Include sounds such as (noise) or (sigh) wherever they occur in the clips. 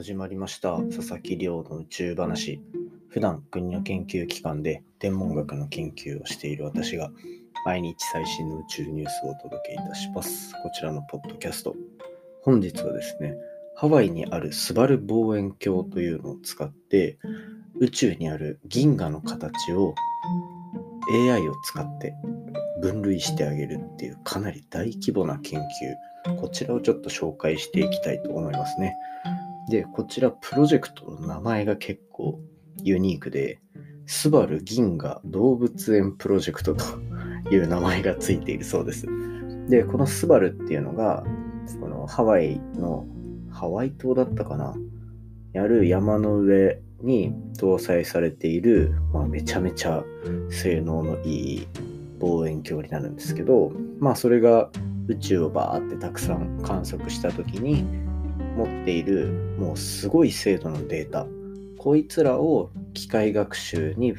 始まりました。佐々木亮の宇宙話。普段国の研究機関で天文学の研究をしている私が毎日最新の宇宙ニュースをお届けいたします。こちらのポッドキャスト。本日はですねハワイにあるスバル望遠鏡というのを使って宇宙にある銀河の形を AI を使って分類してあげるっていうかなり大規模な研究。こちらをちょっと紹介していきたいと思いますね。で、こちらプロジェクトの名前が結構ユニークで、スバル銀河動物園プロジェクトという名前がついているそうです。で、このスバルっていうのが、このハワイの、ハワイ島だったかな？やる山の上に搭載されている、まあ、めちゃめちゃ性能のいい望遠鏡になるんですけど、まあそれが宇宙をバーってたくさん観測した時に持っているもうすごい精度のデータ。こいつらを機械学習に、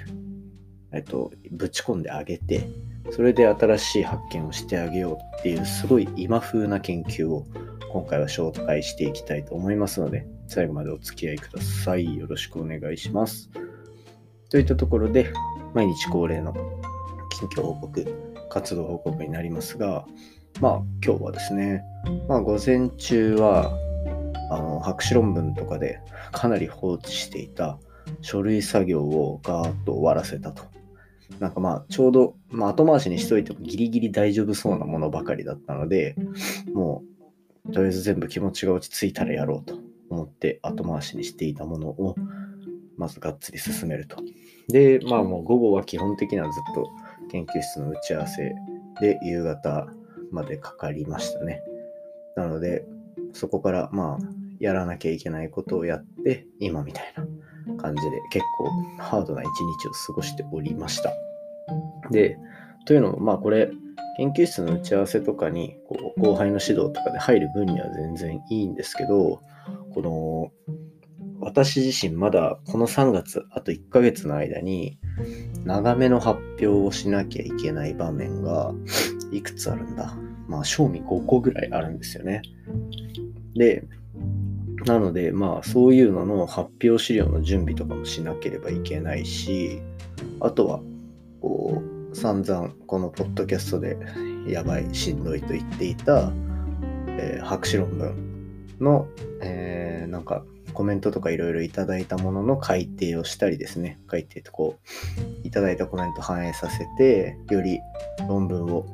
えっと、ぶち込んであげてそれで新しい発見をしてあげようっていうすごい今風な研究を今回は紹介していきたいと思いますので最後までお付き合いください。よろしくお願いします。といったところで毎日恒例の近況報告活動報告になりますがまあ今日はですねまあ午前中はあの博士論文とかでかなり放置していた書類作業をガーッと終わらせたと。なんかまあちょうど、まあ、後回しにしといてもギリギリ大丈夫そうなものばかりだったのでもうとりあえず全部気持ちが落ち着いたらやろうと思って後回しにしていたものをまずがっつり進めると。でまあもう午後は基本的にはずっと研究室の打ち合わせで夕方までかかりましたね。なのでそこからまあやらなきゃいけないことをやって、今みたいな感じで結構ハードな一日を過ごしておりました。で、というのも、まあこれ、研究室の打ち合わせとかにこう後輩の指導とかで入る分には全然いいんですけど、この私自身まだこの3月あと1ヶ月の間に長めの発表をしなきゃいけない場面がいくつあるんだ？まあ賞味5個ぐらいあるんですよね。で、なので、まあ、そういうのの発表資料の準備とかもしなければいけないし、あとは、こう、散々、このポッドキャストで、やばい、しんどいと言っていた、えー、博士論文の、えー、なんか、コメントとかいろいろいただいたものの改訂をしたりですね、改訂とこう、いただいたコメント反映させて、より論文を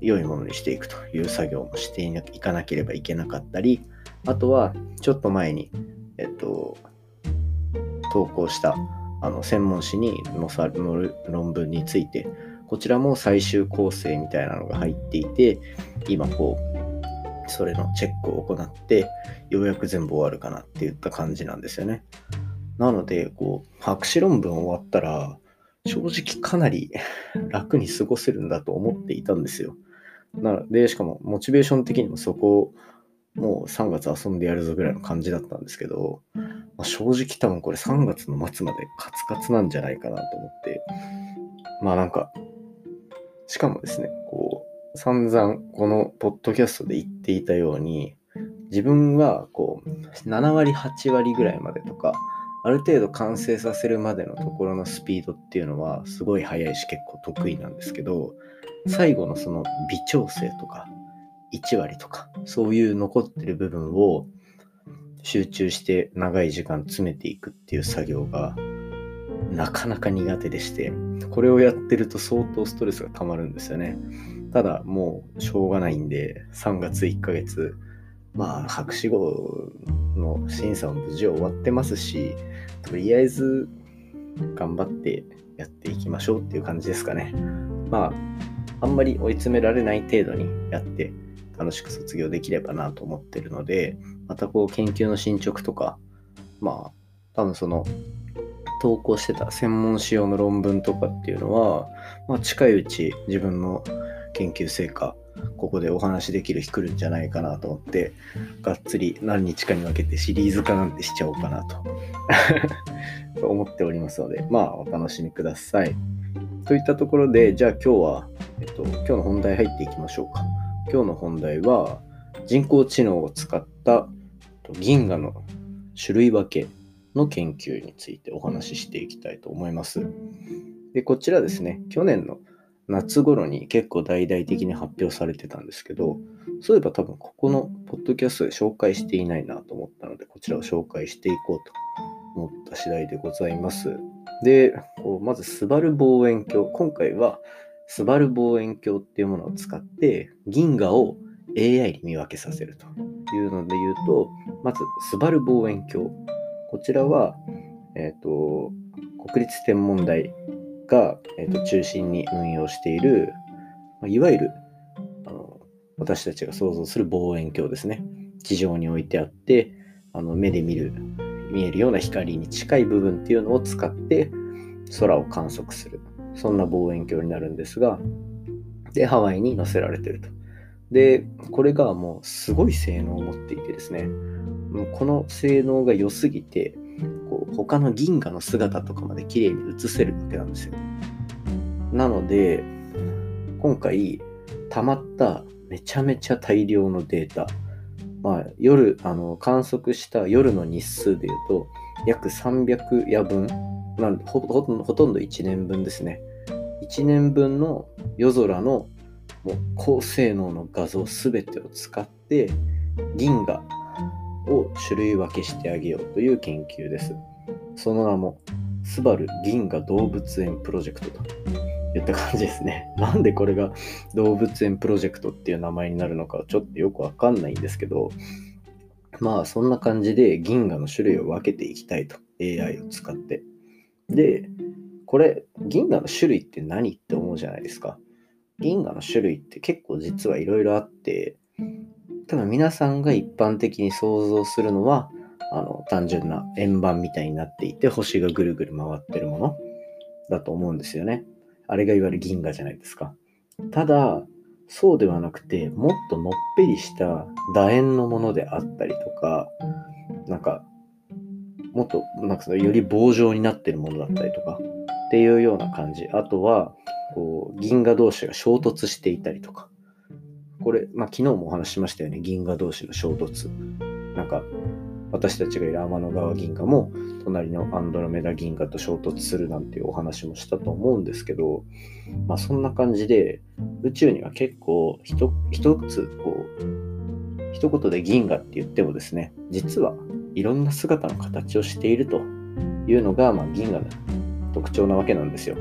良いものにしていくという作業もしていかなければいけなかったり、あとは、ちょっと前に、えっと、投稿したあの専門誌に載さる論文について、こちらも最終構成みたいなのが入っていて、今こう、それのチェックを行って、ようやく全部終わるかなっていった感じなんですよね。なので、こう、博士論文終わったら、正直かなり (laughs) 楽に過ごせるんだと思っていたんですよ。なので、しかもモチベーション的にもそこもう3月遊んでやるぞぐらいの感じだったんですけど、まあ、正直多分これ3月の末までカツカツなんじゃないかなと思って、まあなんか、しかもですね、こう、散々このポッドキャストで言っていたように、自分はこう、7割、8割ぐらいまでとか、ある程度完成させるまでのところのスピードっていうのはすごい速いし結構得意なんですけど、最後のその微調整とか、1割とか、そういう残ってる部分を集中して長い時間詰めていくっていう作業がなかなか苦手でして、これをやってると相当ストレスが溜まるんですよね。ただもうしょうがないんで、3月1ヶ月、まあ博士号の審査も無事終わってますし、とりあえず頑張ってやっていきましょうっていう感じですかね。まあ、あんまり追い詰められない程度にやって楽しく卒業できればなと思ってるので、またこう研究の進捗とか、まあ、多分その、投稿してた専門仕様の論文とかっていうのは、まあ、近いうち自分の研究成果、ここでお話しできる日来るんじゃないかなと思って、がっつり何日かに分けてシリーズ化なんてしちゃおうかなと (laughs) 思っておりますので、まあ、お楽しみください。といったところで、じゃあ今日は、えっと、今日の本題入っていきましょうか。今日の本題は人工知能を使った銀河の種類分けの研究についてお話ししていきたいと思います。で、こちらですね、去年の夏頃に結構大々的に発表されてたんですけど、そういえば多分ここのポッドキャストで紹介していないなと思ったので、こちらを紹介していこうと思った次第でございます。で、こうまずスバル望遠鏡。今回はスバル望遠鏡っていうものを使って銀河を AI に見分けさせるというので言うと、まずスバル望遠鏡。こちらは、えっ、ー、と、国立天文台が、えーと、中心に運用している、ま、いわゆるあの私たちが想像する望遠鏡ですね。地上に置いてあって、あの目で見る、見えるような光に近い部分っていうのを使って空を観測する。そんな望遠鏡になるんですが、で、ハワイに載せられてると。で、これがもうすごい性能を持っていてですね、この性能が良すぎて、こう他の銀河の姿とかまで綺麗に映せるわけなんですよ。なので、今回、溜まっためちゃめちゃ大量のデータ、まあ、夜あの観測した夜の日数でいうと約300夜分なんほほほとんど1年分ですね1年分の夜空のもう高性能の画像全てを使って銀河を種類分けしてあげようという研究です。その名も、スバル銀河動物園プロジェクトといった感じですね。(laughs) なんでこれが動物園プロジェクトっていう名前になるのかちょっとよくわかんないんですけど、まあそんな感じで銀河の種類を分けていきたいと。AI を使って。で、これ銀河の種類って何って思うじゃないですか。銀河の種類って結構実はいろいろあって、多分皆さんが一般的に想像するのは、あの、単純な円盤みたいになっていて、星がぐるぐる回ってるものだと思うんですよね。あれがいわゆる銀河じゃないですか。ただ、そうではなくて、もっとのっぺりした楕円のものであったりとか、なんか、もっと、なんかより棒状になってるものだったりとか、っていうような感じ。あとは、こう、銀河同士が衝突していたりとか、これ、まあ、昨日もお話ししましたよね。銀河同士の衝突。なんか、私たちがいる天の川銀河も、隣のアンドロメダ銀河と衝突するなんていうお話もしたと思うんですけど、まあ、そんな感じで、宇宙には結構一、一つ、こう、一言で銀河って言ってもですね、実はいろんな姿の形をしているというのが、まあ、銀河の特徴なわけなんですよ。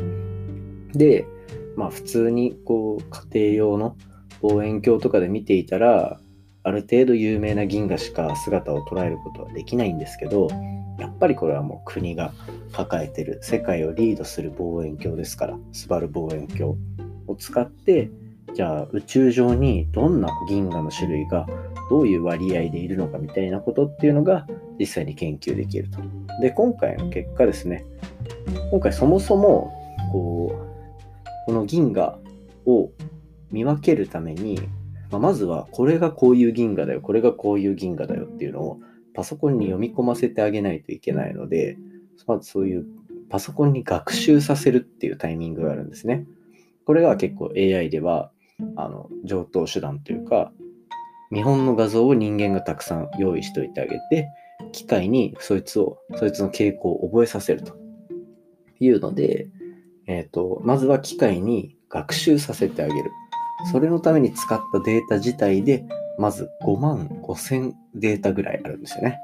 で、まあ普通にこう家庭用の望遠鏡とかで見ていたら、ある程度有名な銀河しか姿を捉えることはできないんですけど、やっぱりこれはもう国が抱えてる世界をリードする望遠鏡ですから、スバル望遠鏡を使って、じゃあ宇宙上にどんな銀河の種類がどういう割合でいるのかみたいなことっていうのが実際に研究できると。で、今回の結果ですね、今回そもそもこうこの銀河を見分けるために、まあ、まずはこれがこういう銀河だよ、これがこういう銀河だよっていうのをパソコンに読み込ませてあげないといけないので、まずそういうパソコンに学習させるっていうタイミングがあるんですね。これが結構 AI ではあの上等手段というか、見本の画像を人間がたくさん用意しておいてあげて、機械にそいつを、そいつの傾向を覚えさせるというので、え、ー、と、まずは機械に学習させてあげる。それのために使ったデータ自体で、まず5万5千データぐらいあるんですよね。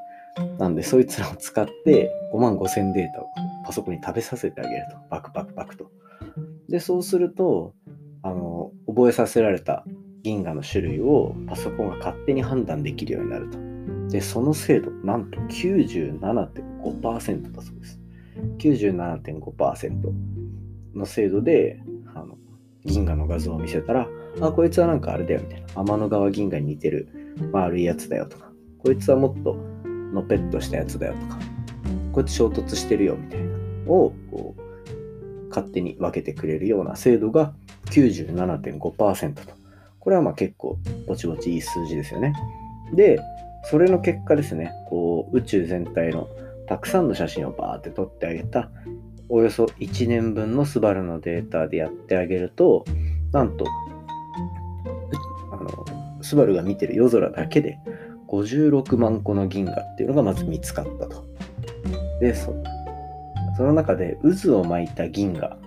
なんで、そいつらを使って5万5千データをパソコンに食べさせてあげると。バクバクバクと。で、そうすると、あの、覚えさせられた銀河の種類をパソコンが勝手に判断できるようになると。で、その精度、なんと97.5%だそうです。97.5%の精度であの銀河の画像を見せたら、あ、こいつはなんかあれだよみたいな。天の川銀河に似てる丸いやつだよとか、こいつはもっとのぺっとしたやつだよとか、こいつ衝突してるよみたいなをこう勝手に分けてくれるような精度が97.5%と。これはまあ結構ぼちぼちいい数字ですよね。で、それの結果ですね、こう宇宙全体のたくさんの写真をバーって撮ってあげたおよそ1年分のスバルのデータでやってあげると、なんと、あのスバルが見てる夜空だけで56万個の銀河っていうのがまず見つかったと。で、そその中で渦を巻いた銀河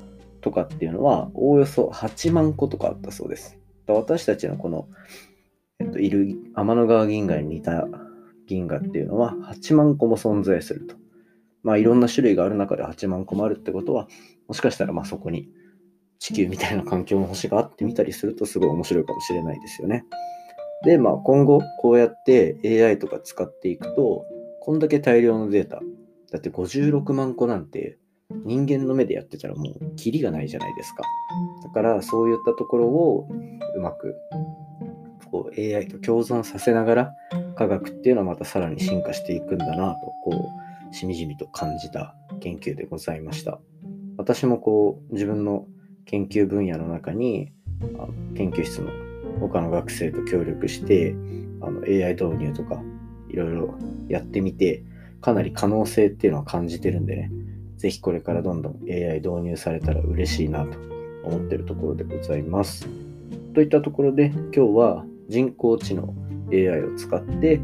とかっていうのはおおよそ8万個とかあったそうです。私たちのこの、えっと、いる天の川銀河に似た銀河っていうのは8万個も存在すると。まあいろんな種類がある中で8万個もあるってことは、もしかしたらまあそこに地球みたいな環境の星があってみたりするとすごい面白いかもしれないですよね。で、まあ今後こうやって AI とか使っていくと、こんだけ大量のデータ、だって56万個なんて人間の目でやってたらもうキリがないじゃないですか。だからそういったところをうまくこう AI と共存させながら科学っていうのはまたさらに進化していくんだなとこうしみじみと感じた研究でございました。私もこう自分の研究分野の中にあの研究室の他の学生と協力してあの AI 導入とかいろいろやってみてかなり可能性っていうのは感じてるんでねぜひこれからどんどん AI 導入されたら嬉しいなと思ってるところでございます。といったところで今日は人工知能 AI を使って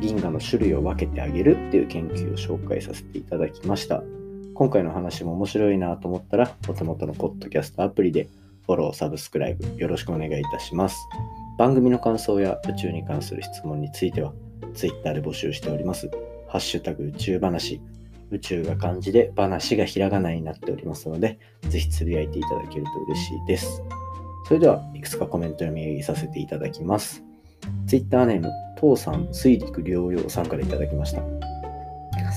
銀河の種類を分けてあげるっていう研究を紹介させていただきました。今回の話も面白いなと思ったらお手元のポッドキャストアプリでフォロー、サブスクライブよろしくお願いいたします。番組の感想や宇宙に関する質問については Twitter で募集しております。ハッシュタグ宇宙話。宇宙が漢字で話がひらがなになっておりますので、ぜひつぶやいていただけると嬉しいです。それでは、いくつかコメント読み上げさせていただきます。Twitter ネーム、父さん水陸両用さんからいただきました。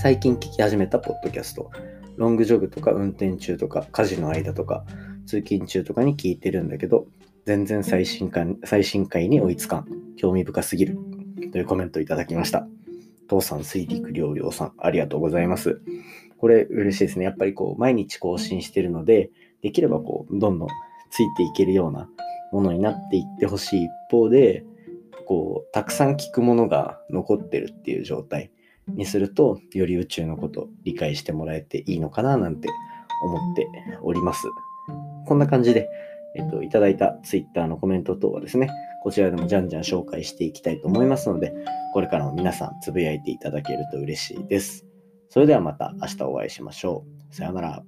最近聞き始めたポッドキャスト、ロングジョグとか運転中とか家事の間とか通勤中とかに聞いてるんだけど、全然最新回最新回に追いつかん。興味深すぎる。というコメントいただきました。父さん水陸両用さん、ありがとうございます。これ嬉しいですね。やっぱりこう、毎日更新してるので、できればこう、どんどんついていけるようなものになっていってほしい一方で、こう、たくさん聞くものが残ってるっていう状態にすると、より宇宙のこと理解してもらえていいのかななんて思っております。こんな感じで、えっと、いただいた Twitter のコメント等はですね、こちらでもじゃんじゃん紹介していきたいと思いますので、これからも皆さんつぶやいていただけると嬉しいです。それではまた明日お会いしましょう。さようなら。